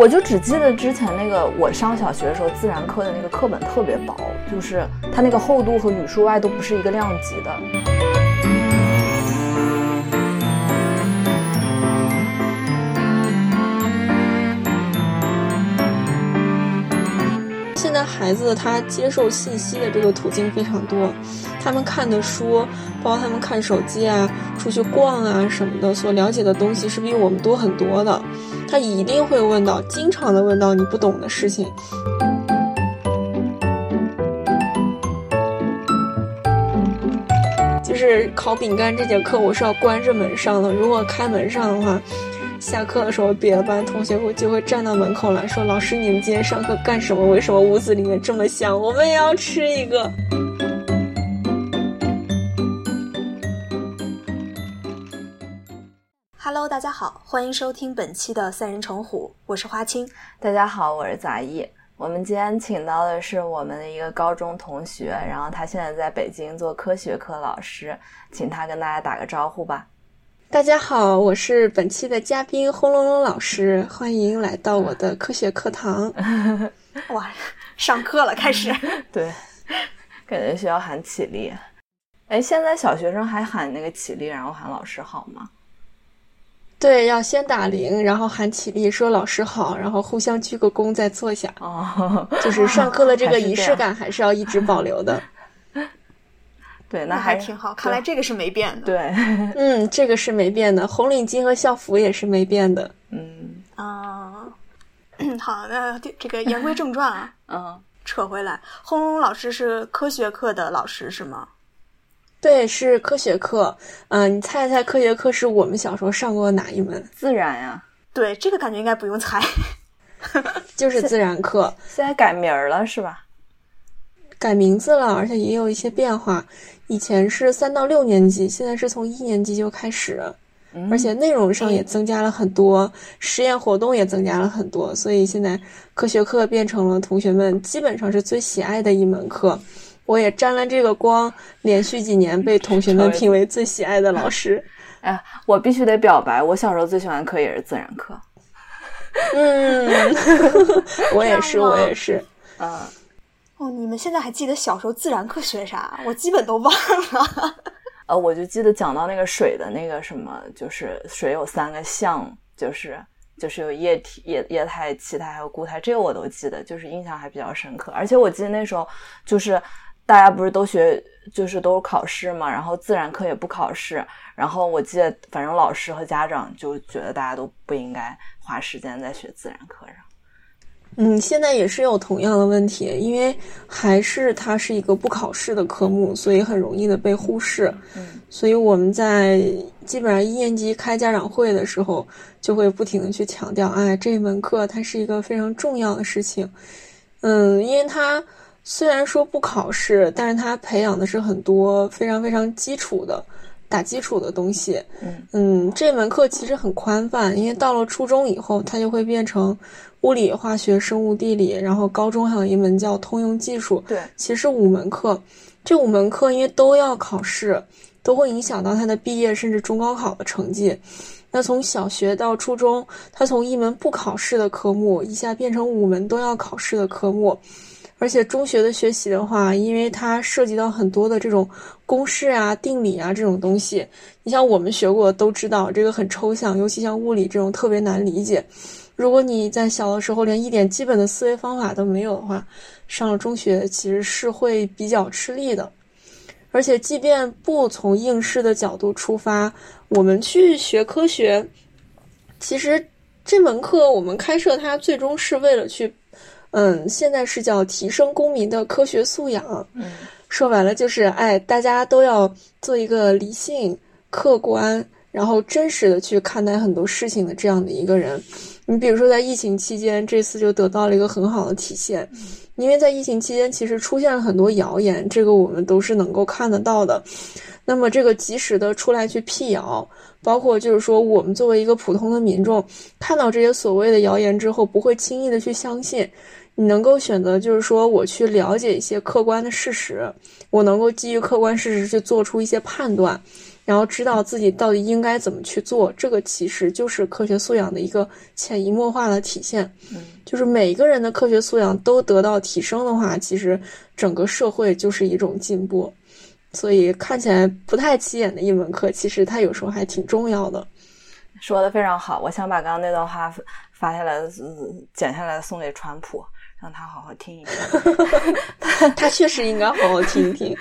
我就只记得之前那个我上小学的时候，自然课的那个课本特别薄，就是它那个厚度和语数外都不是一个量级的。现在孩子他接受信息的这个途径非常多，他们看的书，包括他们看手机啊、出去逛啊什么的，所了解的东西是比我们多很多的。他一定会问到，经常的问到你不懂的事情。就是烤饼干这节课，我是要关着门上的。如果开门上的话，下课的时候，别的班同学会就会站到门口来说：“老师，你们今天上课干什么？为什么屋子里面这么香？我们也要吃一个。”大家好，欢迎收听本期的三人成虎，我是花青。大家好，我是杂艺。我们今天请到的是我们的一个高中同学，然后他现在在北京做科学课老师，请他跟大家打个招呼吧。大家好，我是本期的嘉宾轰隆隆老师，欢迎来到我的科学课堂。哇，上课了，开始。对，感觉需要喊起立。哎，现在小学生还喊那个起立，然后喊老师好吗？对，要先打铃，然后喊起立，说老师好，然后互相鞠个躬，再坐下。哦，就是上课的这个仪式感还是要一直保留的。对，那还挺好。看来这个是没变的。对，嗯，这个是没变的。红领巾和校服也是没变的。嗯啊，好，那这个言归正传啊。嗯，扯回来，轰隆老师是科学课的老师是吗？对，是科学课。嗯，你猜一猜，科学课是我们小时候上过哪一门？自然呀。对，这个感觉应该不用猜，就是自然课。现在改名儿了是吧？改名字了，而且也有一些变化。以前是三到六年级，现在是从一年级就开始，而且内容上也增加了很多，实验活动也增加了很多，所以现在科学课变成了同学们基本上是最喜爱的一门课。我也沾了这个光，连续几年被同学们评为最喜爱的老 师。哎，我必须得表白，我小时候最喜欢的课也是自然课。嗯，我也是，我也是。嗯。哦，你们现在还记得小时候自然课学啥？我基本都忘了。呃，我就记得讲到那个水的那个什么，就是水有三个象，就是就是有液体、液液态、气态还有固态，这个我都记得，就是印象还比较深刻。而且我记得那时候就是大家不是都学，就是都考试嘛，然后自然课也不考试，然后我记得反正老师和家长就觉得大家都不应该花时间在学自然课上。嗯，现在也是有同样的问题，因为还是它是一个不考试的科目，所以很容易的被忽视。嗯，所以我们在基本上一年级开家长会的时候，就会不停的去强调，哎，这门课它是一个非常重要的事情。嗯，因为它虽然说不考试，但是他培养的是很多非常非常基础的。打基础的东西，嗯嗯，这门课其实很宽泛，因为到了初中以后，它就会变成物理、化学、生物、地理，然后高中还有一门叫通用技术，对，其实五门课，这五门课因为都要考试，都会影响到他的毕业甚至中高考的成绩。那从小学到初中，他从一门不考试的科目一下变成五门都要考试的科目。而且中学的学习的话，因为它涉及到很多的这种公式啊、定理啊这种东西，你像我们学过都知道，这个很抽象，尤其像物理这种特别难理解。如果你在小的时候连一点基本的思维方法都没有的话，上了中学其实是会比较吃力的。而且，即便不从应试的角度出发，我们去学科学，其实这门课我们开设它最终是为了去。嗯，现在是叫提升公民的科学素养。嗯，说白了就是，哎，大家都要做一个理性、客观，然后真实的去看待很多事情的这样的一个人。你比如说，在疫情期间，这次就得到了一个很好的体现。因为在疫情期间，其实出现了很多谣言，这个我们都是能够看得到的。那么，这个及时的出来去辟谣，包括就是说，我们作为一个普通的民众，看到这些所谓的谣言之后，不会轻易的去相信。你能够选择，就是说，我去了解一些客观的事实，我能够基于客观事实去做出一些判断，然后知道自己到底应该怎么去做，这个其实就是科学素养的一个潜移默化的体现。嗯，就是每个人的科学素养都得到提升的话，其实整个社会就是一种进步。所以看起来不太起眼的一门课，其实它有时候还挺重要的。说的非常好，我想把刚刚那段话发下来，剪下来送给川普，让他好好听一听。他确实应该好好听一听。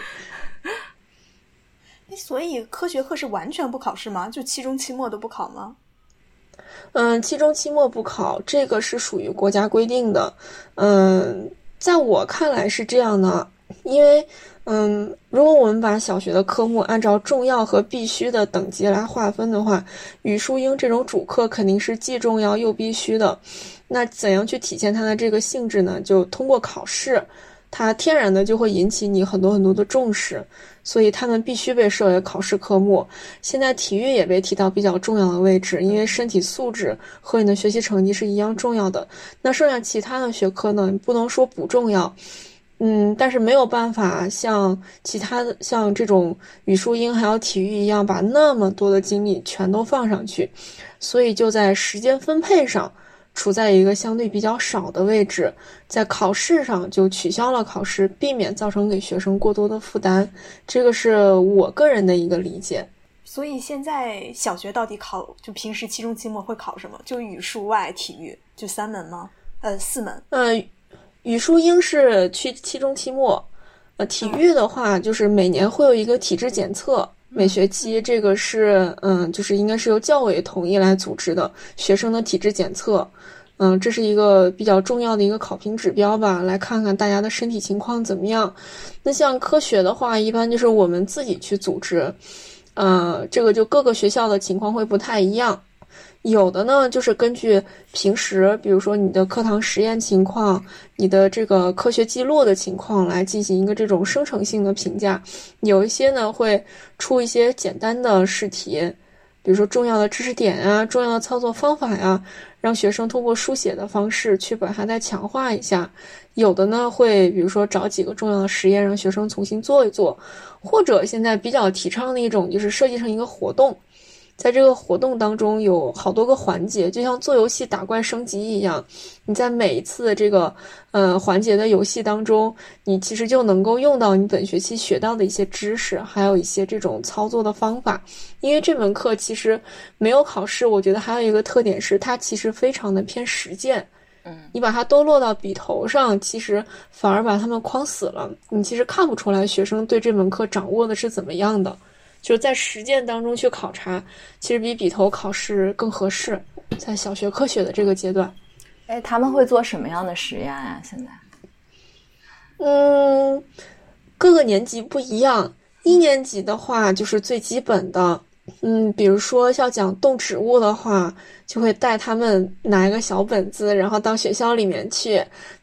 所以科学课是完全不考试吗？就期中、期末都不考吗？嗯，期中、期末不考，这个是属于国家规定的。嗯，在我看来是这样的，因为嗯，如果我们把小学的科目按照重要和必须的等级来划分的话，语数英这种主课肯定是既重要又必须的。那怎样去体现它的这个性质呢？就通过考试，它天然的就会引起你很多很多的重视。所以他们必须被设为考试科目。现在体育也被提到比较重要的位置，因为身体素质和你的学习成绩是一样重要的。那剩下其他的学科呢？不能说不重要，嗯，但是没有办法像其他的像这种语数英还有体育一样，把那么多的精力全都放上去。所以就在时间分配上。处在一个相对比较少的位置，在考试上就取消了考试，避免造成给学生过多的负担。这个是我个人的一个理解。所以现在小学到底考，就平时期中、期末会考什么？就语数外体育，就三门吗？呃，四门。呃，语数英是去期中、期末。呃，体育的话，就是每年会有一个体质检测。每学期这个是，嗯，就是应该是由教委统一来组织的学生的体质检测，嗯，这是一个比较重要的一个考评指标吧，来看看大家的身体情况怎么样。那像科学的话，一般就是我们自己去组织，呃，这个就各个学校的情况会不太一样。有的呢，就是根据平时，比如说你的课堂实验情况、你的这个科学记录的情况来进行一个这种生成性的评价。有一些呢会出一些简单的试题，比如说重要的知识点啊、重要的操作方法呀，让学生通过书写的方式去把它再强化一下。有的呢会，比如说找几个重要的实验让学生重新做一做，或者现在比较提倡的一种就是设计成一个活动。在这个活动当中有好多个环节，就像做游戏打怪升级一样。你在每一次的这个呃环节的游戏当中，你其实就能够用到你本学期学到的一些知识，还有一些这种操作的方法。因为这门课其实没有考试，我觉得还有一个特点是它其实非常的偏实践。嗯，你把它都落到笔头上，其实反而把他们框死了。你其实看不出来学生对这门课掌握的是怎么样的。就是在实践当中去考察，其实比笔头考试更合适。在小学科学的这个阶段，哎，他们会做什么样的实验呀？现在，嗯，各个年级不一样。一年级的话，就是最基本的。嗯，比如说要讲动植物的话，就会带他们拿一个小本子，然后到学校里面去，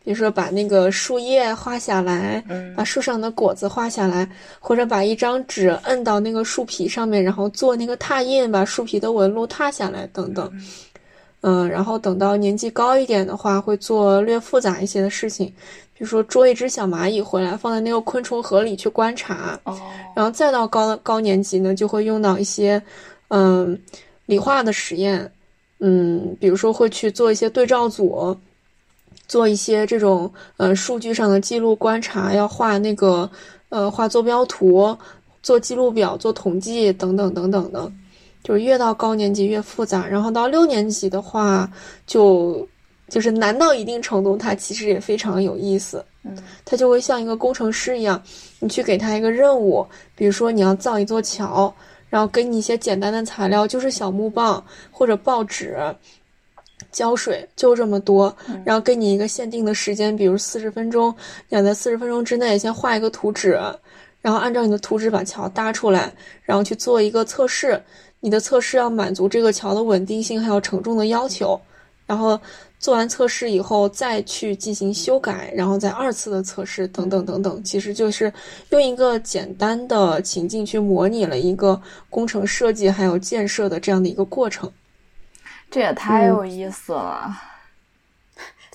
比如说把那个树叶画下来，把树上的果子画下来，或者把一张纸摁到那个树皮上面，然后做那个拓印，把树皮的纹路拓下来等等。嗯，然后等到年纪高一点的话，会做略复杂一些的事情。比如说捉一只小蚂蚁回来，放在那个昆虫盒里去观察。哦，然后再到高高年级呢，就会用到一些，嗯，理化的实验，嗯，比如说会去做一些对照组，做一些这种呃数据上的记录观察，要画那个呃画坐标图，做记录表，做统计等等等等的，就是越到高年级越复杂。然后到六年级的话，就。就是难到一定程度，它其实也非常有意思。嗯，它就会像一个工程师一样，你去给他一个任务，比如说你要造一座桥，然后给你一些简单的材料，就是小木棒或者报纸、胶水，就这么多。然后给你一个限定的时间，比如四十分钟，你要在四十分钟之内先画一个图纸，然后按照你的图纸把桥搭出来，然后去做一个测试。你的测试要满足这个桥的稳定性还有承重的要求，然后。做完测试以后，再去进行修改，然后再二次的测试，等等等等，其实就是用一个简单的情境去模拟了一个工程设计还有建设的这样的一个过程。这也太有意思了。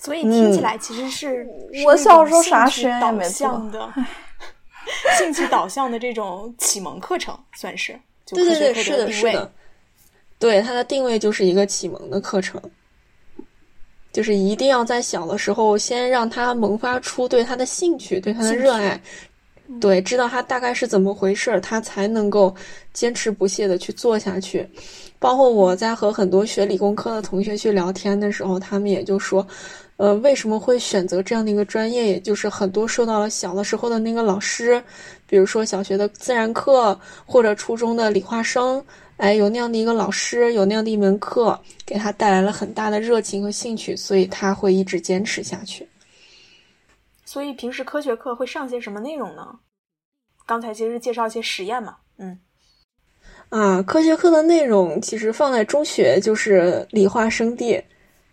所以听起来其实是我小时候啥实验也没做的，兴趣导向的这种启蒙课程算是。对对对，是的，是的。对它的定位就是一个启蒙的课程，就是一定要在小的时候先让他萌发出对他的兴趣，对他的热爱，对，知道他大概是怎么回事，他才能够坚持不懈的去做下去。包括我在和很多学理工科的同学去聊天的时候，他们也就说，呃，为什么会选择这样的一个专业？也就是很多受到了小的时候的那个老师，比如说小学的自然课或者初中的理化生。哎，有那样的一个老师，有那样的一门课，给他带来了很大的热情和兴趣，所以他会一直坚持下去。所以平时科学课会上些什么内容呢？刚才其实介绍一些实验嘛，嗯，啊，科学课的内容其实放在中学就是理化生地，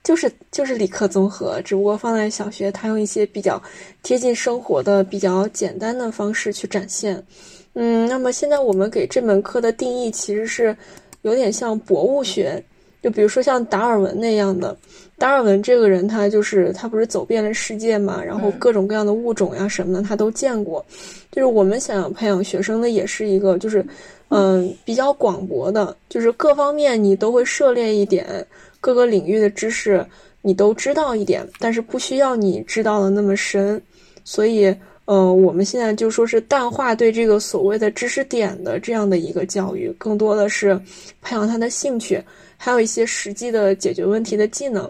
就是就是理科综合，只不过放在小学，它用一些比较贴近生活的、比较简单的方式去展现。嗯，那么现在我们给这门课的定义其实是有点像博物学，就比如说像达尔文那样的。达尔文这个人，他就是他不是走遍了世界嘛，然后各种各样的物种呀什么的他都见过。就是我们想要培养学生的，也是一个就是嗯比较广博的，就是各方面你都会涉猎一点，各个领域的知识你都知道一点，但是不需要你知道的那么深，所以。呃，我们现在就说是淡化对这个所谓的知识点的这样的一个教育，更多的是培养他的兴趣，还有一些实际的解决问题的技能。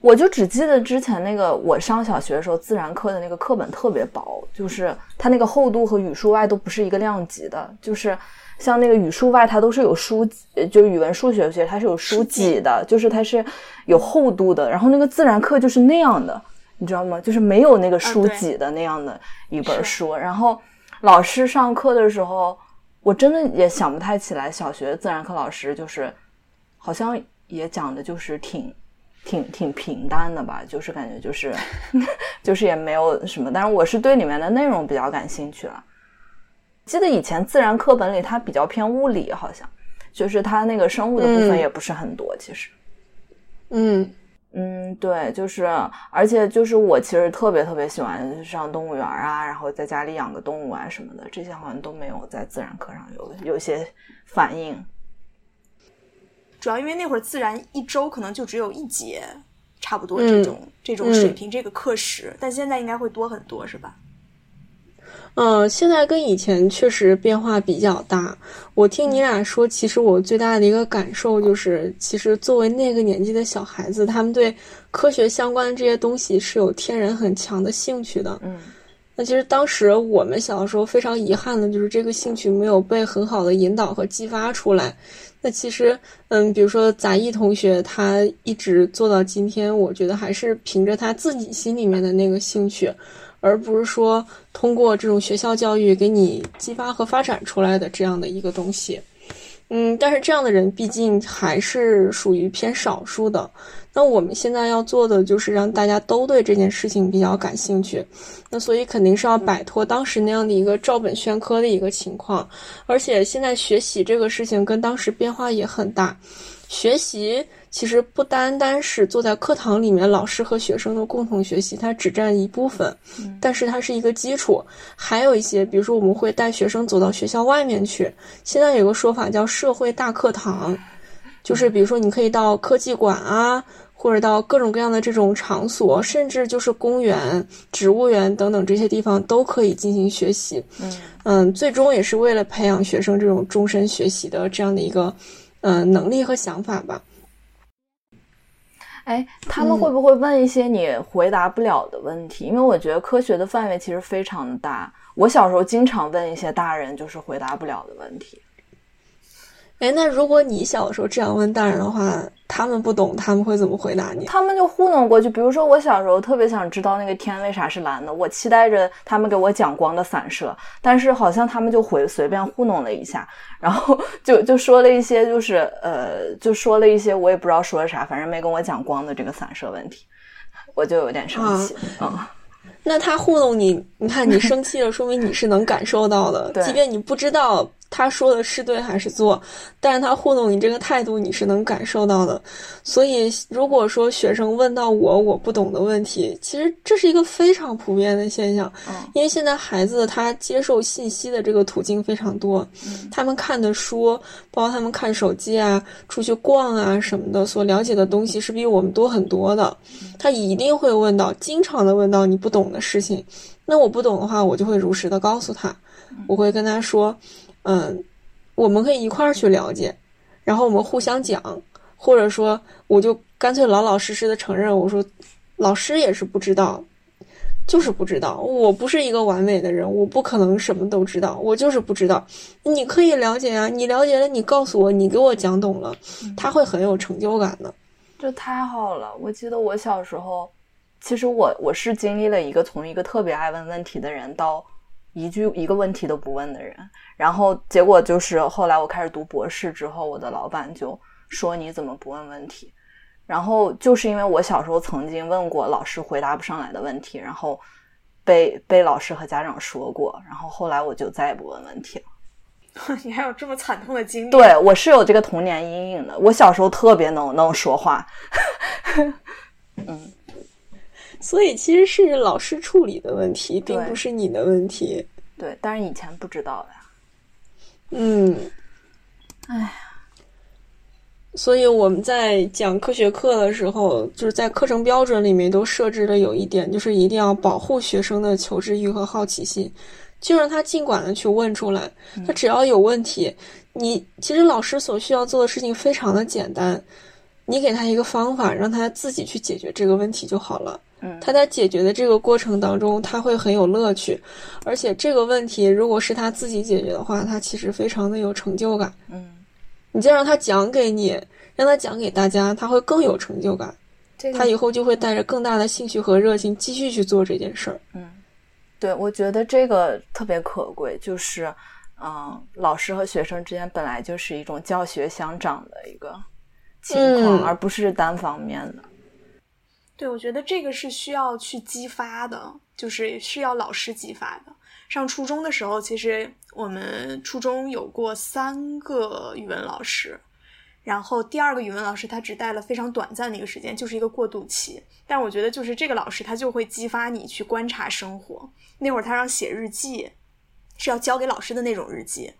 我就只记得之前那个我上小学的时候，自然课的那个课本特别薄，就是它那个厚度和语数外都不是一个量级的，就是像那个语数外它都是有书，就语文、数学学它是有书籍的，就是它是有厚度的，然后那个自然课就是那样的。你知道吗？就是没有那个书籍的那样的一本书。然后老师上课的时候，我真的也想不太起来。小学自然课老师就是好像也讲的就是挺挺挺平淡的吧，就是感觉就是 就是也没有什么。但是我是对里面的内容比较感兴趣了。记得以前自然课本里它比较偏物理，好像就是它那个生物的部分也不是很多。其实，嗯。嗯，对，就是，而且就是我其实特别特别喜欢上动物园啊，然后在家里养个动物啊什么的，这些好像都没有在自然课上有有些反应。主要因为那会儿自然一周可能就只有一节，差不多这种这种水平这个课时，但现在应该会多很多，是吧？嗯，现在跟以前确实变化比较大。我听你俩说，其实我最大的一个感受就是，其实作为那个年纪的小孩子，他们对科学相关的这些东西是有天然很强的兴趣的。嗯，那其实当时我们小的时候非常遗憾的就是这个兴趣没有被很好的引导和激发出来。那其实，嗯，比如说杂艺同学，他一直做到今天，我觉得还是凭着他自己心里面的那个兴趣。而不是说通过这种学校教育给你激发和发展出来的这样的一个东西，嗯，但是这样的人毕竟还是属于偏少数的。那我们现在要做的就是让大家都对这件事情比较感兴趣，那所以肯定是要摆脱当时那样的一个照本宣科的一个情况，而且现在学习这个事情跟当时变化也很大，学习。其实不单单是坐在课堂里面，老师和学生的共同学习，它只占一部分，但是它是一个基础。还有一些，比如说我们会带学生走到学校外面去。现在有个说法叫社会大课堂，就是比如说你可以到科技馆啊，或者到各种各样的这种场所，甚至就是公园、植物园等等这些地方都可以进行学习。嗯嗯，最终也是为了培养学生这种终身学习的这样的一个嗯能力和想法吧。哎，他们会不会问一些你回答不了的问题？因为我觉得科学的范围其实非常的大。我小时候经常问一些大人，就是回答不了的问题。哎，那如果你小时候这样问大人的话，他们不懂，他们会怎么回答你？他们就糊弄过去。比如说，我小时候特别想知道那个天为啥是蓝的，我期待着他们给我讲光的散射，但是好像他们就回随便糊弄了一下，然后就就说了一些，就是呃，就说了一些我也不知道说了啥，反正没跟我讲光的这个散射问题，我就有点生气。嗯，那他糊弄你，你看你生气了，说明你是能感受到的，即便你不知道。他说的是对还是错，但是他糊弄你这个态度你是能感受到的。所以如果说学生问到我我不懂的问题，其实这是一个非常普遍的现象，因为现在孩子他接受信息的这个途径非常多，他们看的书，包括他们看手机啊、出去逛啊什么的，所了解的东西是比我们多很多的，他一定会问到，经常的问到你不懂的事情。那我不懂的话，我就会如实的告诉他，我会跟他说，嗯，我们可以一块儿去了解，然后我们互相讲，或者说我就干脆老老实实的承认，我说老师也是不知道，就是不知道，我不是一个完美的人，我不可能什么都知道，我就是不知道。你可以了解啊，你了解了，你告诉我，你给我讲懂了，他会很有成就感的。这太好了，我记得我小时候。其实我我是经历了一个从一个特别爱问问题的人到一句一个问题都不问的人，然后结果就是后来我开始读博士之后，我的老板就说你怎么不问问题？然后就是因为我小时候曾经问过老师回答不上来的问题，然后被被老师和家长说过，然后后来我就再也不问问题了。你还有这么惨痛的经历？对我是有这个童年阴影的。我小时候特别能能说话，嗯。所以其实是老师处理的问题，并不是你的问题。对，但是以前不知道呀。嗯，哎呀，所以我们在讲科学课的时候，就是在课程标准里面都设置了有一点，就是一定要保护学生的求知欲和好奇心，就让他尽管的去问出来。他只要有问题，你其实老师所需要做的事情非常的简单，你给他一个方法，让他自己去解决这个问题就好了。他在解决的这个过程当中，他会很有乐趣，而且这个问题如果是他自己解决的话，他其实非常的有成就感。嗯，你再让他讲给你，让他讲给大家，他会更有成就感。他以后就会带着更大的兴趣和热情继续去做这件事儿。嗯，对，我觉得这个特别可贵，就是，嗯，老师和学生之间本来就是一种教学相长的一个情况，而不是单方面的。对，我觉得这个是需要去激发的，就是是要老师激发的。上初中的时候，其实我们初中有过三个语文老师，然后第二个语文老师他只带了非常短暂的一个时间，就是一个过渡期。但我觉得，就是这个老师他就会激发你去观察生活。那会儿他让写日记，是要交给老师的那种日记，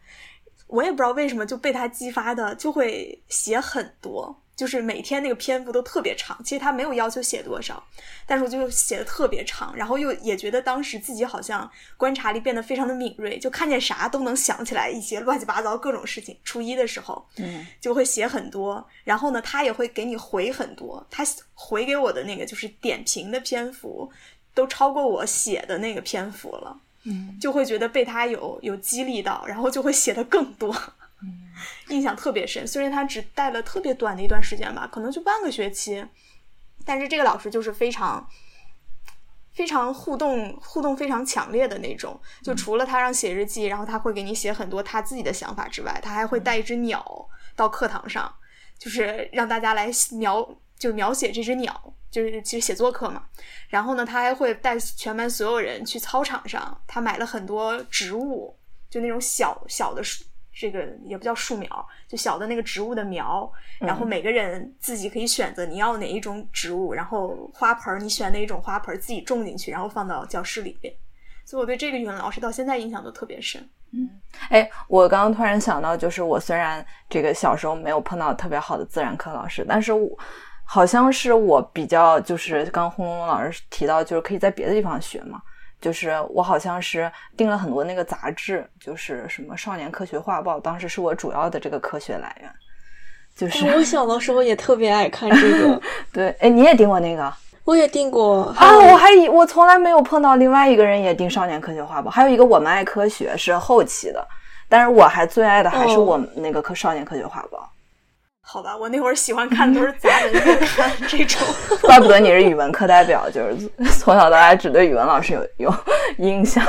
我也不知道为什么就被他激发的，就会写很多。就是每天那个篇幅都特别长，其实他没有要求写多少，但是我就写的特别长，然后又也觉得当时自己好像观察力变得非常的敏锐，就看见啥都能想起来一些乱七八糟各种事情。初一的时候，嗯，就会写很多，然后呢，他也会给你回很多，他回给我的那个就是点评的篇幅都超过我写的那个篇幅了，嗯，就会觉得被他有有激励到，然后就会写的更多。印象特别深，虽然他只带了特别短的一段时间吧，可能就半个学期，但是这个老师就是非常非常互动，互动非常强烈的那种。就除了他让写日记，然后他会给你写很多他自己的想法之外，他还会带一只鸟到课堂上，就是让大家来描，就描写这只鸟，就是其实写作课嘛。然后呢，他还会带全班所有人去操场上，他买了很多植物，就那种小小的树。这个也不叫树苗，就小的那个植物的苗，然后每个人自己可以选择你要哪一种植物，然后花盆你选哪一种花盆自己种进去，然后放到教室里边。所以我对这个语文老师到现在印象都特别深。嗯，哎，我刚刚突然想到，就是我虽然这个小时候没有碰到特别好的自然课老师，但是我好像是我比较就是刚轰隆隆老师提到，就是可以在别的地方学嘛。就是我好像是订了很多那个杂志，就是什么《少年科学画报》，当时是我主要的这个科学来源。就是我小的时候也特别爱看这个。对，哎，你也订过那个？我也订过啊！我还以我从来没有碰到另外一个人也订《少年科学画报》，还有一个《我们爱科学》是后期的，但是我还最爱的还是我们那个《科少年科学画报》。好吧，我那会儿喜欢看的都是杂文月 刊这种。怪不得你是语文课代表，就是从小到大只对语文老师有有印象。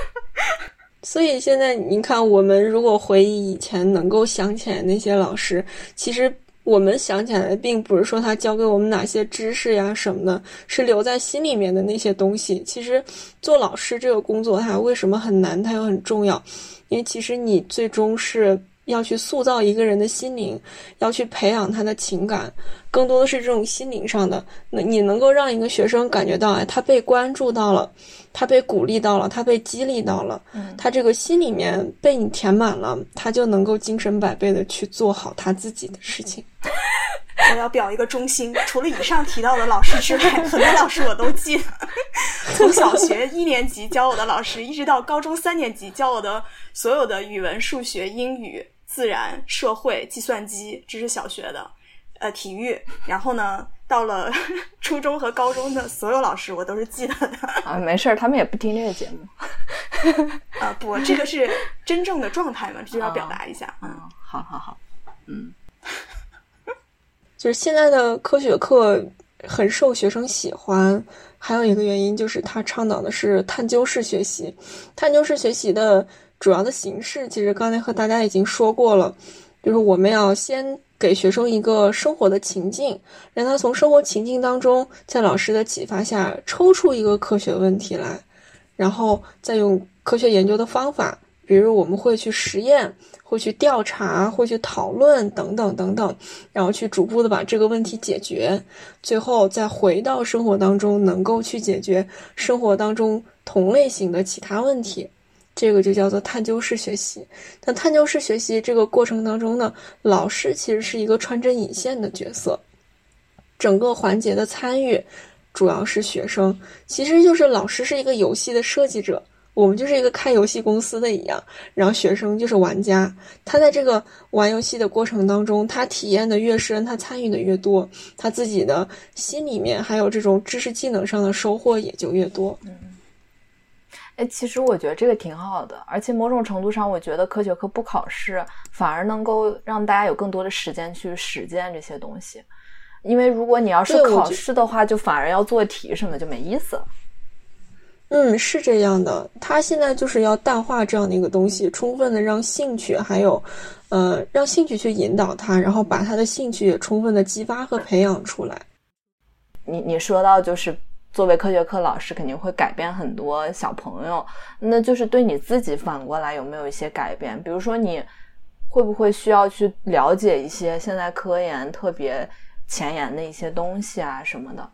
所以现在你看，我们如果回忆以前能够想起来那些老师，其实我们想起来，并不是说他教给我们哪些知识呀什么的，是留在心里面的那些东西。其实做老师这个工作，它为什么很难，它又很重要？因为其实你最终是。要去塑造一个人的心灵，要去培养他的情感，更多的是这种心灵上的。那你能够让一个学生感觉到，哎，他被关注到了，他被鼓励到了，他被激励到了，他这个心里面被你填满了，他就能够精神百倍的去做好他自己的事情。我要表一个忠心，除了以上提到的老师之外，很多老师我都记得。从小学一年级教我的老师，一直到高中三年级教我的所有的语文、数学、英语。自然、社会、计算机，这是小学的，呃，体育。然后呢，到了 初中和高中的所有老师，我都是记得的。啊，没事儿，他们也不听这个节目。啊，不，这个是真正的状态嘛，这就要表达一下。嗯，好好好，嗯，就是现在的科学课很受学生喜欢，还有一个原因就是他倡导的是探究式学习，探究式学习的。主要的形式其实刚才和大家已经说过了，就是我们要先给学生一个生活的情境，让他从生活情境当中，在老师的启发下抽出一个科学问题来，然后再用科学研究的方法，比如我们会去实验，会去调查，会去讨论等等等等，然后去逐步的把这个问题解决，最后再回到生活当中，能够去解决生活当中同类型的其他问题。这个就叫做探究式学习。那探究式学习这个过程当中呢，老师其实是一个穿针引线的角色，整个环节的参与主要是学生，其实就是老师是一个游戏的设计者，我们就是一个开游戏公司的一样，然后学生就是玩家。他在这个玩游戏的过程当中，他体验的越深，他参与的越多，他自己的心里面还有这种知识技能上的收获也就越多。哎，其实我觉得这个挺好的，而且某种程度上，我觉得科学课不考试，反而能够让大家有更多的时间去实践这些东西。因为如果你要是考试的话，就反而要做题什么，就没意思。嗯，是这样的。他现在就是要淡化这样的一个东西，充分的让兴趣，还有，呃，让兴趣去引导他，然后把他的兴趣也充分的激发和培养出来。你你说到就是。作为科学课老师，肯定会改变很多小朋友。那就是对你自己反过来有没有一些改变？比如说，你会不会需要去了解一些现在科研特别前沿的一些东西啊什么的？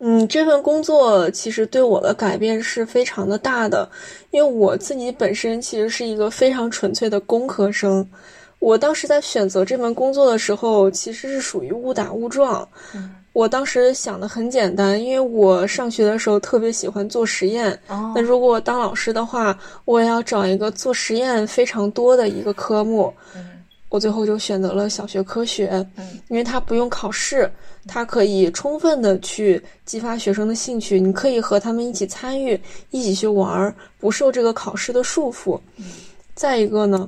嗯，这份工作其实对我的改变是非常的大的，因为我自己本身其实是一个非常纯粹的工科生。我当时在选择这份工作的时候，其实是属于误打误撞。我当时想的很简单，因为我上学的时候特别喜欢做实验。那如果当老师的话，我也要找一个做实验非常多的一个科目。我最后就选择了小学科学，因为它不用考试，它可以充分的去激发学生的兴趣。你可以和他们一起参与，一起去玩儿，不受这个考试的束缚。再一个呢？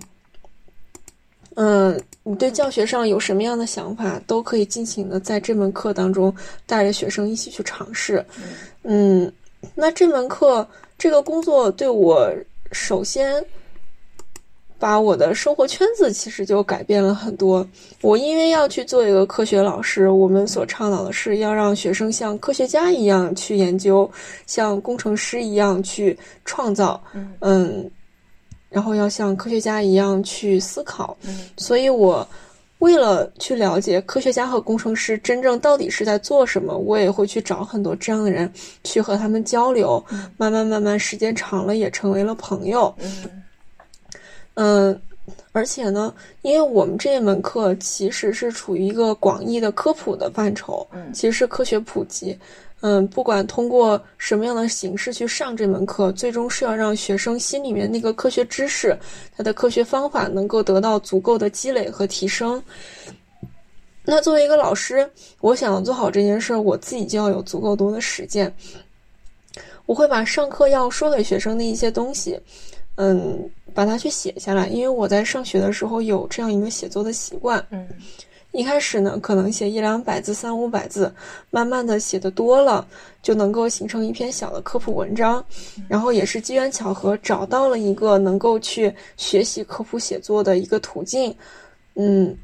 嗯，你对教学上有什么样的想法，都可以尽情的在这门课当中带着学生一起去尝试。嗯，那这门课这个工作对我，首先把我的生活圈子其实就改变了很多。我因为要去做一个科学老师，我们所倡导的是要让学生像科学家一样去研究，像工程师一样去创造。嗯。然后要像科学家一样去思考，所以我为了去了解科学家和工程师真正到底是在做什么，我也会去找很多这样的人去和他们交流。慢慢慢慢，时间长了也成为了朋友。嗯，而且呢，因为我们这一门课其实是处于一个广义的科普的范畴，其实是科学普及。嗯，不管通过什么样的形式去上这门课，最终是要让学生心里面那个科学知识，他的科学方法能够得到足够的积累和提升。那作为一个老师，我想要做好这件事儿，我自己就要有足够多的实践。我会把上课要说给学生的一些东西，嗯，把它去写下来，因为我在上学的时候有这样一个写作的习惯，嗯。一开始呢，可能写一两百字、三五百字，慢慢的写的多了，就能够形成一篇小的科普文章。然后也是机缘巧合找到了一个能够去学习科普写作的一个途径。嗯，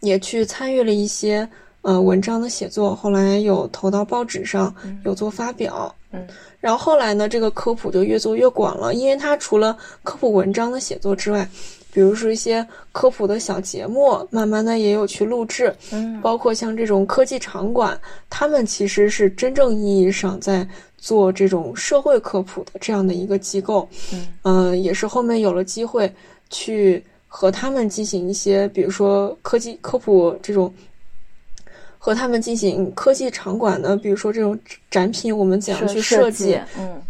也去参与了一些呃文章的写作，后来有投到报纸上，有做发表。嗯，然后后来呢，这个科普就越做越广了，因为它除了科普文章的写作之外，比如说一些科普的小节目，慢慢的也有去录制。嗯，包括像这种科技场馆，他们其实是真正意义上在做这种社会科普的这样的一个机构。嗯，也是后面有了机会去和他们进行一些，比如说科技科普这种。和他们进行科技场馆的，比如说这种展品，我们怎样去设计？嗯，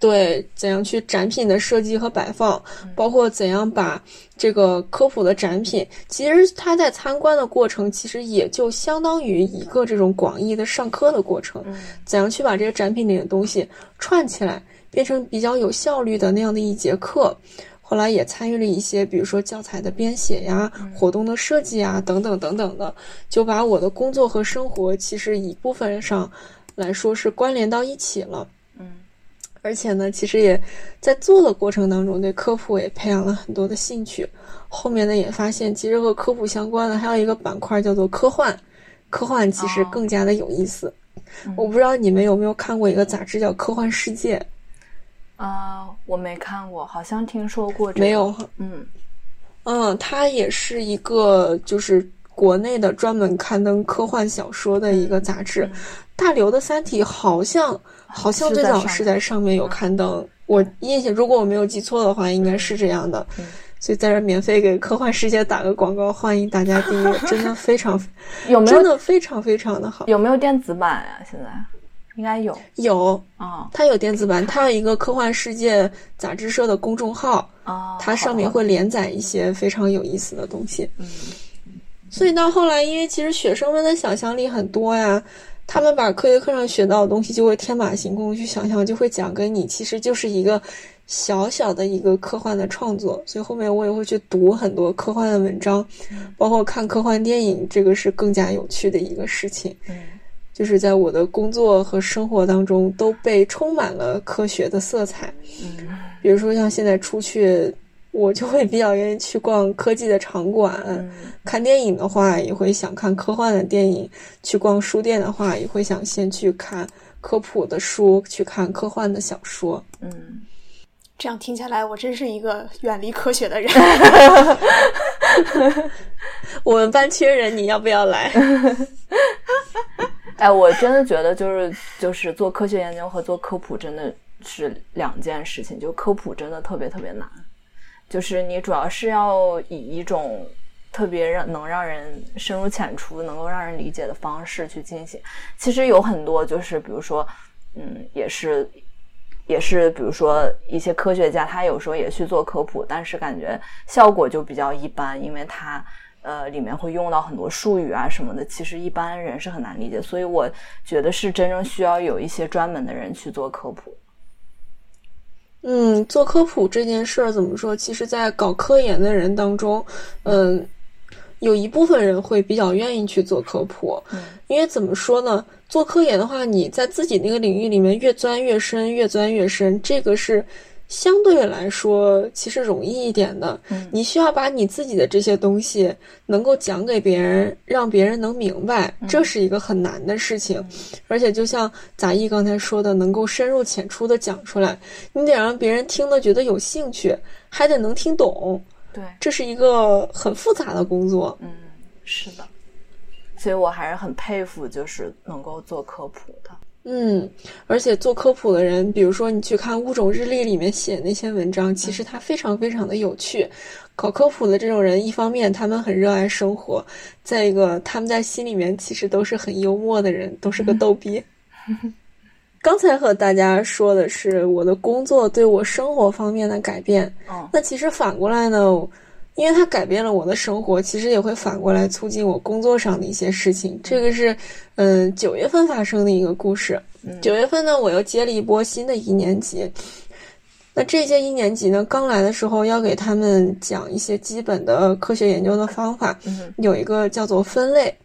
对，怎样去展品的设计和摆放，包括怎样把这个科普的展品，其实他在参观的过程，其实也就相当于一个这种广义的上课的过程。怎样去把这个展品里的东西串起来，变成比较有效率的那样的一节课？后来也参与了一些，比如说教材的编写呀、活动的设计啊等等等等的，就把我的工作和生活其实一部分上来说是关联到一起了。嗯，而且呢，其实也在做的过程当中，对科普也培养了很多的兴趣。后面呢，也发现其实和科普相关的还有一个板块叫做科幻，科幻其实更加的有意思。我不知道你们有没有看过一个杂志叫《科幻世界》。啊，我没看过，好像听说过。没有，嗯，嗯，它也是一个就是国内的专门刊登科幻小说的一个杂志。大刘的《三体》好像好像最早是在上面有刊登，我印象如果我没有记错的话，应该是这样的。所以在这免费给科幻世界打个广告，欢迎大家订阅，真的非常有没有真的非常非常的好？有没有电子版呀？现在？应该有有啊，它有电子版，它有一个科幻世界杂志社的公众号啊，它上面会连载一些非常有意思的东西。嗯，所以到后来，因为其实学生们的想象力很多呀，他们把科学课上学到的东西就会天马行空去想象，就会讲给你，其实就是一个小小的一个科幻的创作。所以后面我也会去读很多科幻的文章，包括看科幻电影，这个是更加有趣的一个事情。嗯。就是在我的工作和生活当中都被充满了科学的色彩，嗯，比如说像现在出去，我就会比较愿意去逛科技的场馆，看电影的话也会想看科幻的电影，去逛书店的话也会想先去看科普的书，去看科幻的小说，嗯，这样听下来，我真是一个远离科学的人。我们班缺人，你要不要来？哎，我真的觉得就是就是做科学研究和做科普真的是两件事情。就科普真的特别特别难，就是你主要是要以一种特别让能让人深入浅出、能够让人理解的方式去进行。其实有很多就是比如说，嗯，也是也是比如说一些科学家，他有时候也去做科普，但是感觉效果就比较一般，因为他。呃，里面会用到很多术语啊什么的，其实一般人是很难理解，所以我觉得是真正需要有一些专门的人去做科普。嗯，做科普这件事儿怎么说？其实，在搞科研的人当中，嗯，有一部分人会比较愿意去做科普，因为怎么说呢？做科研的话，你在自己那个领域里面越钻越深，越钻越深，这个是。相对来说，其实容易一点的。你需要把你自己的这些东西能够讲给别人，让别人能明白，这是一个很难的事情。而且，就像杂艺刚才说的，能够深入浅出的讲出来，你得让别人听了觉得有兴趣，还得能听懂。对，这是一个很复杂的工作。嗯，是的。所以我还是很佩服，就是能够做科普的。嗯，而且做科普的人，比如说你去看《物种日历》里面写那些文章，其实它非常非常的有趣。搞科普的这种人，一方面他们很热爱生活，再一个他们在心里面其实都是很幽默的人，都是个逗逼。刚才和大家说的是我的工作对我生活方面的改变，那其实反过来呢？因为它改变了我的生活，其实也会反过来促进我工作上的一些事情。这个是，嗯，九月份发生的一个故事。九月份呢，我又接了一波新的一年级。那这届一年级呢，刚来的时候要给他们讲一些基本的科学研究的方法，有一个叫做分类。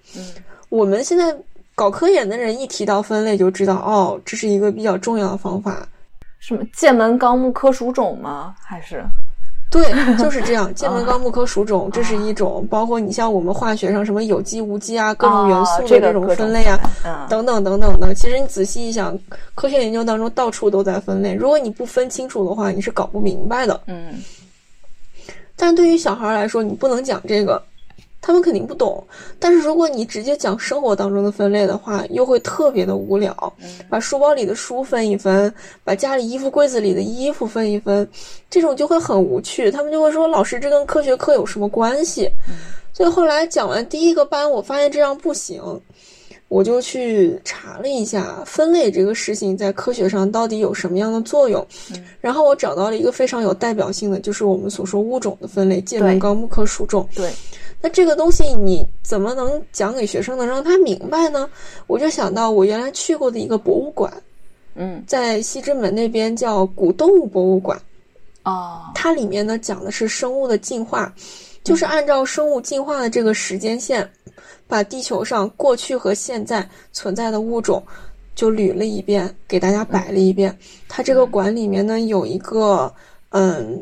我们现在搞科研的人一提到分类，就知道哦，这是一个比较重要的方法。什么剑门纲目科属种吗？还是？对，就是这样。剑门纲目科属种，这是一种，包括你像我们化学上什么有机、无机啊，各种元素的这种分类啊，等等等等的。其实你仔细一想，科学研究当中到处都在分类。如果你不分清楚的话，你是搞不明白的。嗯。但对于小孩来说，你不能讲这个。他们肯定不懂，但是如果你直接讲生活当中的分类的话，又会特别的无聊。把书包里的书分一分，把家里衣服柜子里的衣服分一分，这种就会很无趣。他们就会说：“老师，这跟科学课有什么关系？”所以后来讲完第一个班，我发现这样不行，我就去查了一下分类这个事情在科学上到底有什么样的作用。然后我找到了一个非常有代表性的，就是我们所说物种的分类——界门纲目科属种。对。那这个东西你怎么能讲给学生能让他明白呢？我就想到我原来去过的一个博物馆，嗯，在西直门那边叫古动物博物馆，哦，它里面呢讲的是生物的进化，就是按照生物进化的这个时间线，把地球上过去和现在存在的物种就捋了一遍，给大家摆了一遍。它这个馆里面呢有一个，嗯，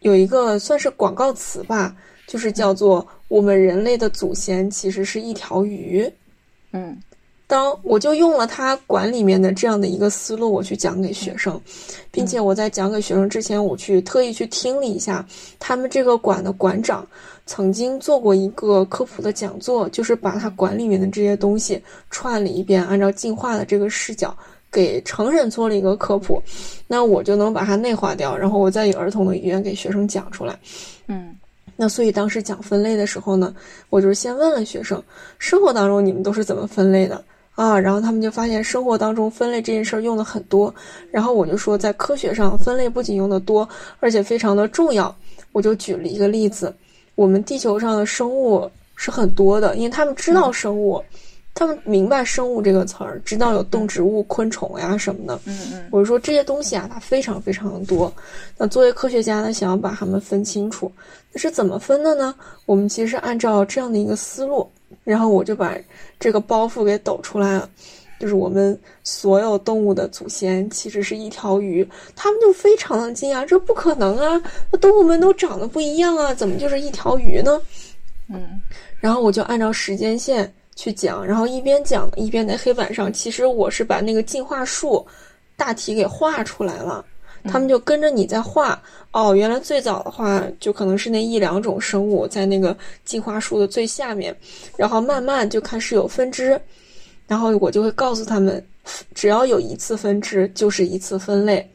有一个算是广告词吧。就是叫做我们人类的祖先其实是一条鱼，嗯，当我就用了它馆里面的这样的一个思路，我去讲给学生，并且我在讲给学生之前，我去特意去听了一下他们这个馆的馆长曾经做过一个科普的讲座，就是把他馆里面的这些东西串了一遍，按照进化的这个视角给成人做了一个科普，那我就能把它内化掉，然后我再以儿童的语言给学生讲出来，嗯。那所以当时讲分类的时候呢，我就是先问了学生，生活当中你们都是怎么分类的啊？然后他们就发现生活当中分类这件事儿用的很多。然后我就说，在科学上分类不仅用的多，而且非常的重要。我就举了一个例子，我们地球上的生物是很多的，因为他们知道生物。他们明白“生物”这个词儿，知道有动植物、昆虫呀什么的。嗯嗯，我是说这些东西啊，它非常非常的多。那作为科学家呢，想要把它们分清楚，那是怎么分的呢？我们其实按照这样的一个思路，然后我就把这个包袱给抖出来了，就是我们所有动物的祖先其实是一条鱼。他们就非常的惊讶，这不可能啊！那动物们都长得不一样啊，怎么就是一条鱼呢？嗯，然后我就按照时间线。去讲，然后一边讲一边在黑板上，其实我是把那个进化树大体给画出来了，他们就跟着你在画。哦，原来最早的话就可能是那一两种生物在那个进化树的最下面，然后慢慢就开始有分支，然后我就会告诉他们，只要有一次分支就是一次分类，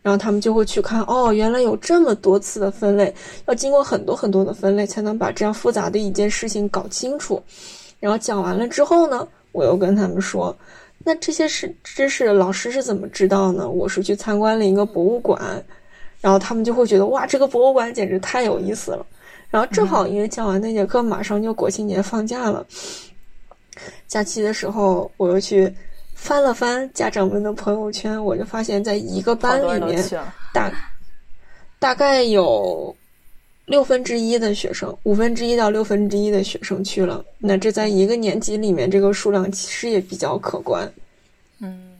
然后他们就会去看，哦，原来有这么多次的分类，要经过很多很多的分类才能把这样复杂的一件事情搞清楚。然后讲完了之后呢，我又跟他们说，那这些是知识，老师是怎么知道呢？我是去参观了一个博物馆，然后他们就会觉得哇，这个博物馆简直太有意思了。然后正好因为讲完那节课，马上就国庆节放假了，假期的时候我又去翻了翻家长们的朋友圈，我就发现在一个班里面大大概有。六分之一的学生，五分之一到六分之一的学生去了，那这在一个年级里面，这个数量其实也比较可观。嗯，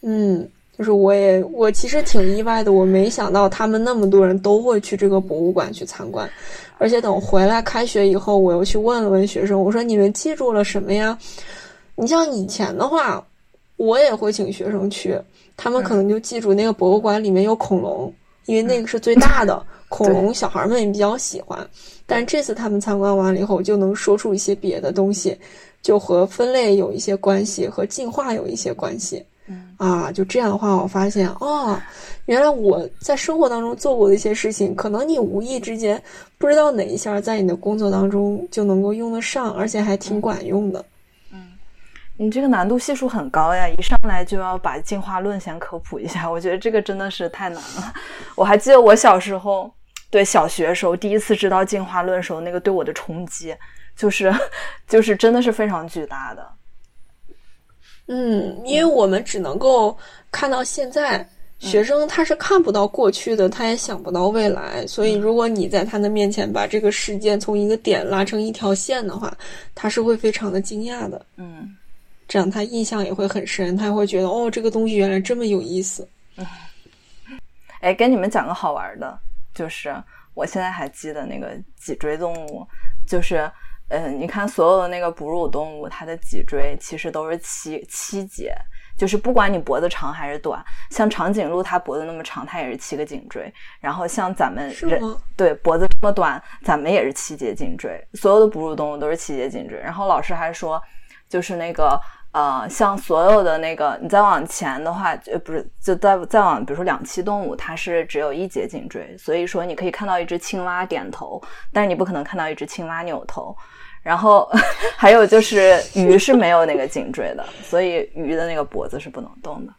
嗯，就是我也我其实挺意外的，我没想到他们那么多人都会去这个博物馆去参观，而且等回来开学以后，我又去问了问学生，我说你们记住了什么呀？你像以前的话，我也会请学生去，他们可能就记住那个博物馆里面有恐龙，因为那个是最大的。恐龙小孩们也比较喜欢，但是这次他们参观完了以后，就能说出一些别的东西，就和分类有一些关系，和进化有一些关系。嗯啊，就这样的话，我发现哦，原来我在生活当中做过的一些事情，可能你无意之间不知道哪一下在你的工作当中就能够用得上，而且还挺管用的。嗯，你这个难度系数很高呀，一上来就要把进化论先科普一下，我觉得这个真的是太难了。我还记得我小时候。对小学时候第一次知道进化论时候，那个对我的冲击，就是，就是真的是非常巨大的。嗯，因为我们只能够看到现在，学生他是看不到过去的，他也想不到未来。所以，如果你在他的面前把这个事件从一个点拉成一条线的话，他是会非常的惊讶的。嗯，这样他印象也会很深，他会觉得哦，这个东西原来这么有意思。哎，跟你们讲个好玩的。就是我现在还记得那个脊椎动物，就是嗯，你看所有的那个哺乳动物，它的脊椎其实都是七七节。就是不管你脖子长还是短，像长颈鹿它脖子那么长，它也是七个颈椎。然后像咱们人对脖子这么短，咱们也是七节颈椎。所有的哺乳动物都是七节颈椎。然后老师还说，就是那个呃，像所有的那个你再往前的话，呃，不是就再再往，比如说两栖动物，它是只有一节颈椎。所以说你可以看到一只青蛙点头，但是你不可能看到一只青蛙扭头。然后 还有就是鱼是没有那个颈椎的，所以鱼的那个脖子是不能动的。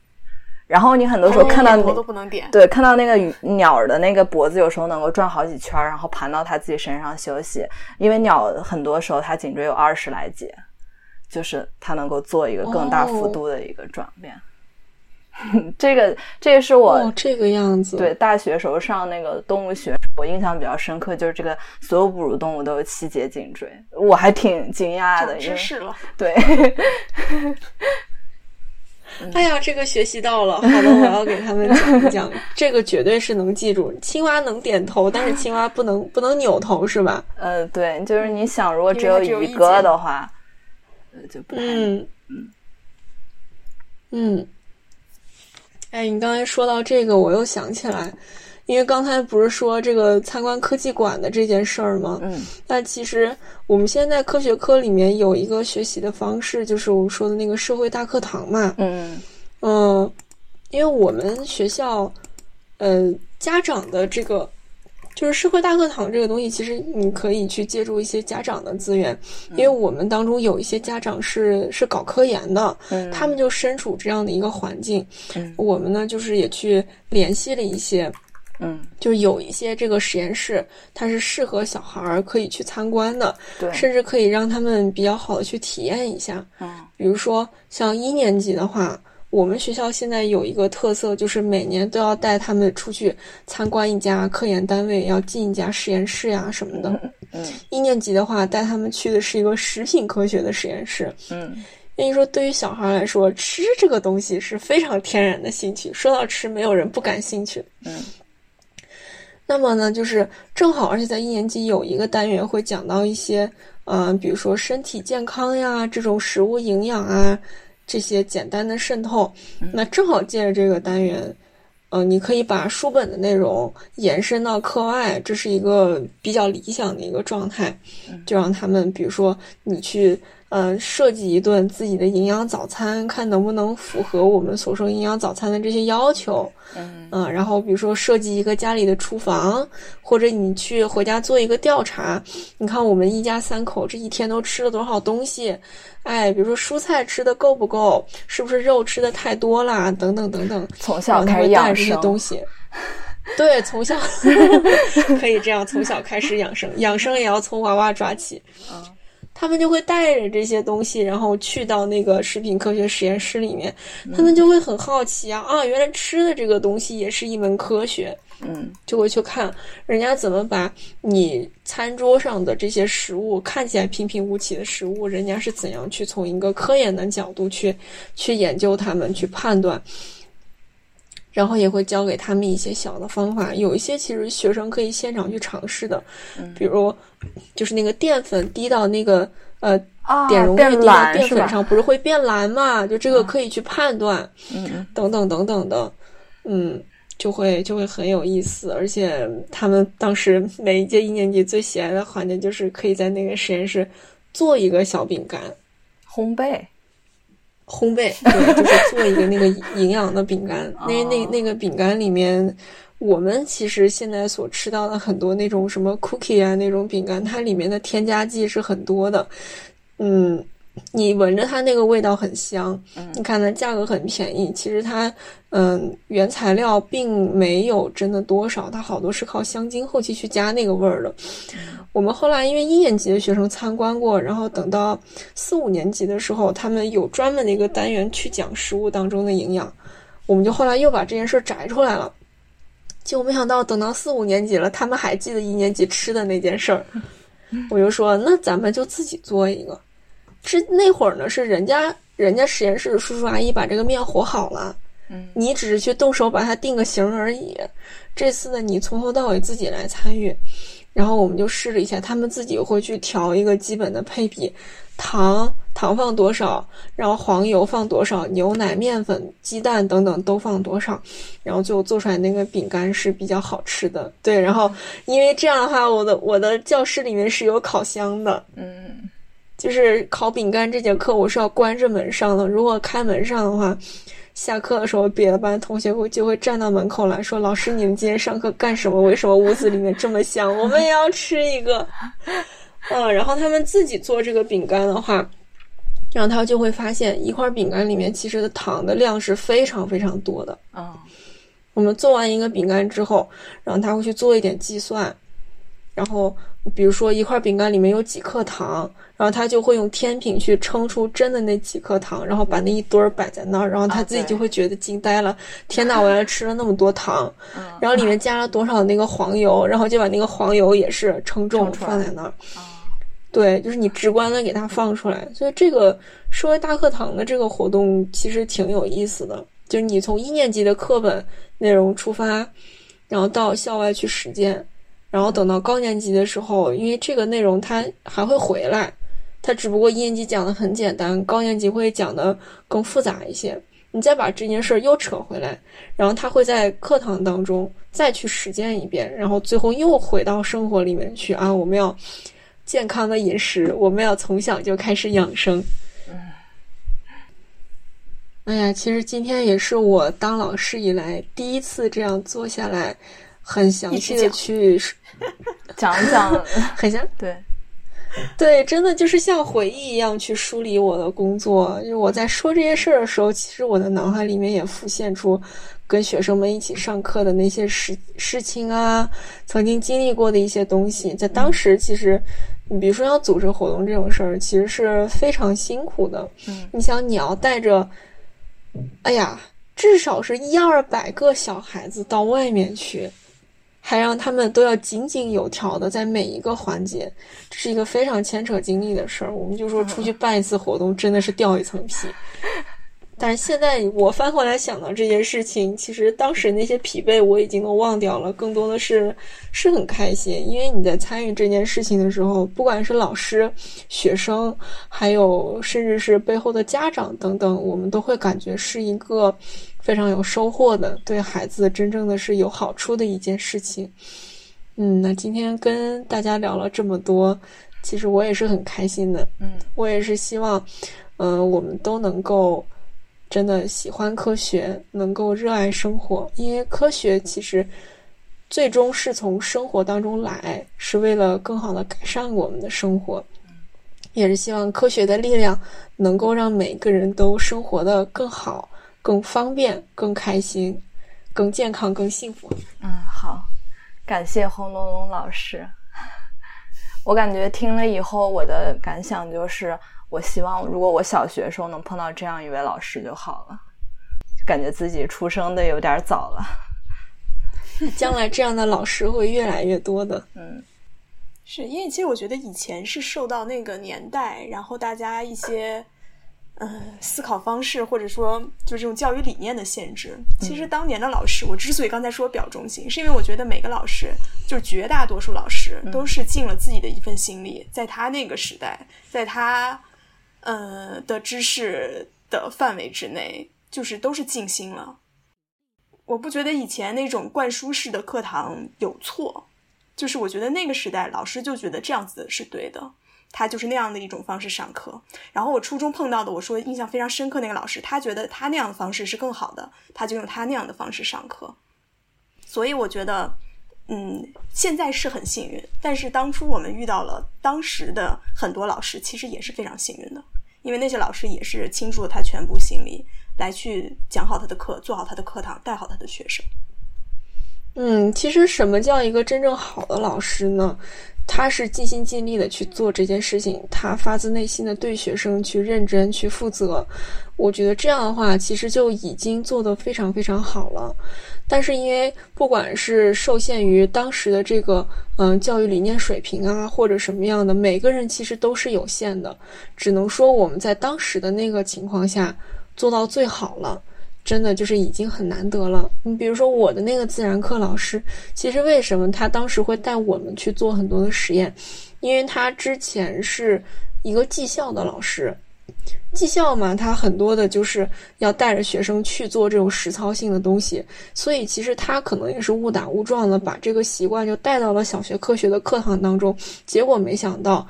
然后你很多时候看到头都不能点，对，看到那个鱼鸟的那个脖子有时候能够转好几圈，然后盘到它自己身上休息，因为鸟很多时候它颈椎有二十来节，就是它能够做一个更大幅度的一个转变。这个这个是我这个样子。对，大学时候上那个动物学，我印象比较深刻，就是这个所有哺乳动物都有七节颈椎，我还挺惊讶的。知识了。对。哎呀，这个学习到了，好的，我要给他们讲一讲，这个绝对是能记住。青蛙能点头，但是青蛙不能不能扭头，是吧？呃，对，就是你想，如果只有一个的话，呃，就不太嗯嗯嗯。哎，你刚才说到这个，我又想起来，因为刚才不是说这个参观科技馆的这件事儿吗？嗯，那其实我们现在科学科里面有一个学习的方式，就是我们说的那个社会大课堂嘛。嗯嗯，因为我们学校，呃，家长的这个。就是社会大课堂这个东西，其实你可以去借助一些家长的资源，因为我们当中有一些家长是是搞科研的，他们就身处这样的一个环境。我们呢，就是也去联系了一些，嗯，就是有一些这个实验室，它是适合小孩儿可以去参观的，对，甚至可以让他们比较好的去体验一下。嗯，比如说像一年级的话。我们学校现在有一个特色，就是每年都要带他们出去参观一家科研单位，要进一家实验室呀什么的。嗯，一年级的话，带他们去的是一个食品科学的实验室。嗯，跟你说，对于小孩来说，吃这个东西是非常天然的兴趣。说到吃，没有人不感兴趣。嗯，那么呢，就是正好，而且在一年级有一个单元会讲到一些，嗯，比如说身体健康呀，这种食物营养啊。这些简单的渗透，那正好借着这个单元，呃，你可以把书本的内容延伸到课外，这是一个比较理想的一个状态。就让他们，比如说你去，呃，设计一顿自己的营养早餐，看能不能符合我们所说营养早餐的这些要求。嗯，然后比如说设计一个家里的厨房，或者你去回家做一个调查，你看我们一家三口这一天都吃了多少东西。哎，比如说蔬菜吃的够不够，是不是肉吃的太多啦？等等等等，从小开始养生。东西，对，从小 可以这样，从小开始养生，养生也要从娃娃抓起。嗯，他们就会带着这些东西，然后去到那个食品科学实验室里面，他们就会很好奇啊啊，原来吃的这个东西也是一门科学。嗯，就会去看人家怎么把你餐桌上的这些食物看起来平平无奇的食物，人家是怎样去从一个科研的角度去去研究它们，去判断，然后也会教给他们一些小的方法。有一些其实学生可以现场去尝试的，比如就是那个淀粉滴到那个呃点溶液滴到淀粉上，不是会变蓝嘛？就这个可以去判断，嗯，等等等等的，嗯。就会就会很有意思，而且他们当时每一届一年级最喜爱的环节就是可以在那个实验室做一个小饼干，烘焙，烘焙，对，就是做一个那个营 养的饼干。那那那个饼干里面，我们其实现在所吃到的很多那种什么 cookie 啊那种饼干，它里面的添加剂是很多的，嗯。你闻着它那个味道很香，你看它价格很便宜，其实它，嗯，原材料并没有真的多少，它好多是靠香精后期去加那个味儿的。我们后来因为一年级的学生参观过，然后等到四五年级的时候，他们有专门的一个单元去讲食物当中的营养，我们就后来又把这件事摘出来了。结果没想到等到四五年级了，他们还记得一年级吃的那件事儿，我就说那咱们就自己做一个。是那会儿呢，是人家人家实验室的叔叔阿姨把这个面和好了，嗯，你只是去动手把它定个型而已。这次呢，你从头到尾自己来参与，然后我们就试了一下，他们自己会去调一个基本的配比，糖糖放多少，然后黄油放多少，牛奶、面粉、鸡蛋等等都放多少，然后最后做出来那个饼干是比较好吃的。对，然后因为这样的话，我的我的教室里面是有烤箱的，嗯，就是烤饼干这节课我是要关着门上的，如果开门上的话。下课的时候，别的班同学会就会站到门口来说：“老师，你们今天上课干什么？为什么屋子里面这么香？我们也要吃一个。”嗯，然后他们自己做这个饼干的话，然后他就会发现一块饼干里面其实的糖的量是非常非常多的。嗯，我们做完一个饼干之后，然后他会去做一点计算，然后比如说一块饼干里面有几克糖。然后他就会用天平去称出真的那几颗糖，然后把那一堆儿摆在那儿，然后他自己就会觉得惊呆了。天哪，我原来吃了那么多糖！然后里面加了多少那个黄油，然后就把那个黄油也是称重放在那儿。对，就是你直观的给它放出来。所以这个社会大课堂的这个活动其实挺有意思的，就是你从一年级的课本内容出发，然后到校外去实践，然后等到高年级的时候，因为这个内容它还会回来。他只不过一年级讲的很简单，高年级会讲的更复杂一些。你再把这件事儿又扯回来，然后他会在课堂当中再去实践一遍，然后最后又回到生活里面去啊！我们要健康的饮食，我们要从小就开始养生。哎呀，其实今天也是我当老师以来第一次这样坐下来，很详细的去 讲一讲，很详对。对，真的就是像回忆一样去梳理我的工作。就是我在说这些事儿的时候，其实我的脑海里面也浮现出跟学生们一起上课的那些事事情啊，曾经经历过的一些东西。在当时，其实你比如说要组织活动这种事儿，其实是非常辛苦的。嗯，你想你要带着，哎呀，至少是一二百个小孩子到外面去。还让他们都要井井有条的在每一个环节，这是一个非常牵扯精力的事儿。我们就说出去办一次活动，真的是掉一层皮。但是现在我翻回来想到这件事情，其实当时那些疲惫我已经都忘掉了，更多的是是很开心。因为你在参与这件事情的时候，不管是老师、学生，还有甚至是背后的家长等等，我们都会感觉是一个。非常有收获的，对孩子真正的是有好处的一件事情。嗯，那今天跟大家聊了这么多，其实我也是很开心的。嗯，我也是希望，嗯，我们都能够真的喜欢科学，能够热爱生活，因为科学其实最终是从生活当中来，是为了更好的改善我们的生活。也是希望科学的力量能够让每个人都生活的更好。更方便、更开心、更健康、更幸福。嗯，好，感谢轰隆隆老师。我感觉听了以后，我的感想就是，我希望如果我小学时候能碰到这样一位老师就好了。感觉自己出生的有点早了。将来这样的老师会越来越多的。嗯，是因为其实我觉得以前是受到那个年代，然后大家一些。嗯，思考方式或者说就这种教育理念的限制，其实当年的老师，我之所以刚才说表忠心，是因为我觉得每个老师，就是绝大多数老师，都是尽了自己的一份心力，在他那个时代，在他呃的知识的范围之内，就是都是尽心了。我不觉得以前那种灌输式的课堂有错，就是我觉得那个时代老师就觉得这样子是对的。他就是那样的一种方式上课，然后我初中碰到的，我说印象非常深刻那个老师，他觉得他那样的方式是更好的，他就用他那样的方式上课。所以我觉得，嗯，现在是很幸运，但是当初我们遇到了当时的很多老师，其实也是非常幸运的，因为那些老师也是倾注了他全部心力来去讲好他的课，做好他的课堂，带好他的学生。嗯，其实什么叫一个真正好的老师呢？他是尽心尽力的去做这件事情，他发自内心的对学生去认真去负责。我觉得这样的话，其实就已经做得非常非常好了。但是因为不管是受限于当时的这个嗯教育理念水平啊，或者什么样的，每个人其实都是有限的。只能说我们在当时的那个情况下做到最好了。真的就是已经很难得了。你比如说我的那个自然课老师，其实为什么他当时会带我们去做很多的实验？因为他之前是一个技校的老师。技校嘛，他很多的就是要带着学生去做这种实操性的东西，所以其实他可能也是误打误撞的把这个习惯就带到了小学科学的课堂当中，结果没想到，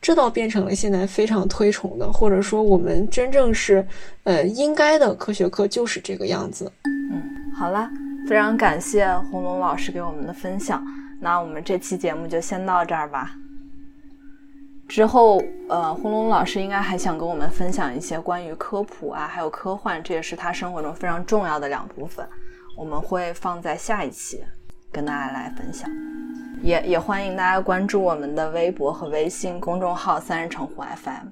这倒变成了现在非常推崇的，或者说我们真正是呃应该的科学课就是这个样子。嗯，好了，非常感谢红龙老师给我们的分享，那我们这期节目就先到这儿吧。之后，呃，轰隆老师应该还想跟我们分享一些关于科普啊，还有科幻，这也是他生活中非常重要的两部分。我们会放在下一期跟大家来分享，也也欢迎大家关注我们的微博和微信公众号“三人成虎 FM”。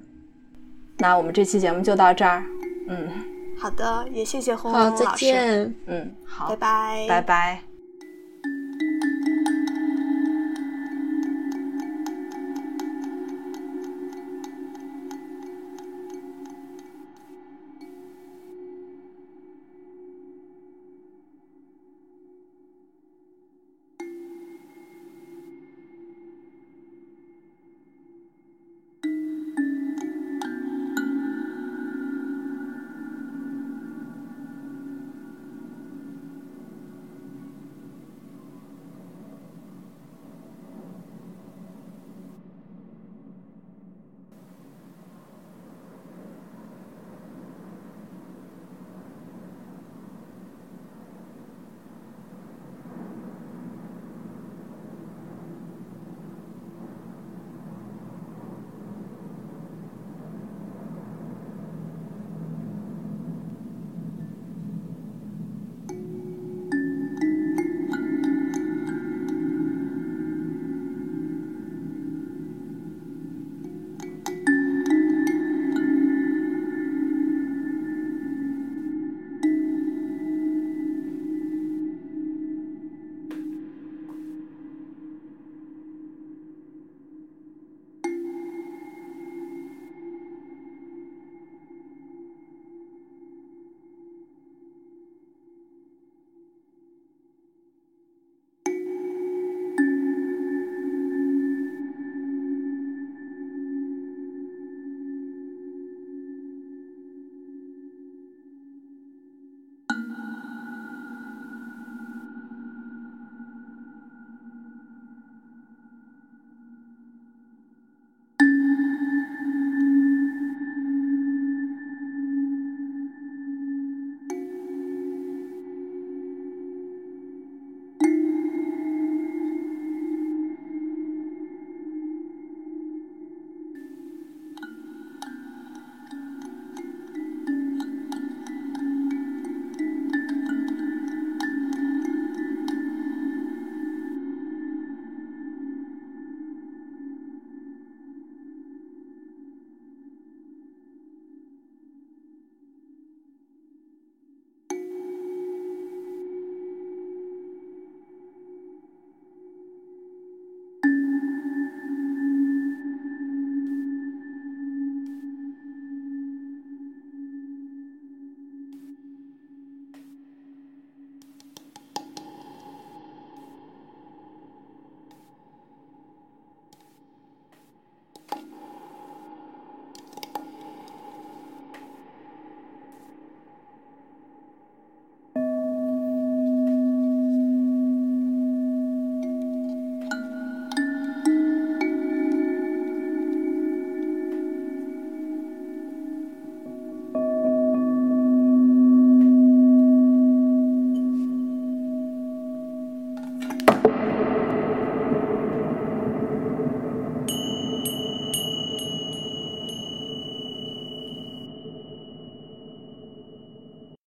那我们这期节目就到这儿，嗯，好的，也谢谢轰好，隆老师，再见。嗯，好，拜拜，拜拜。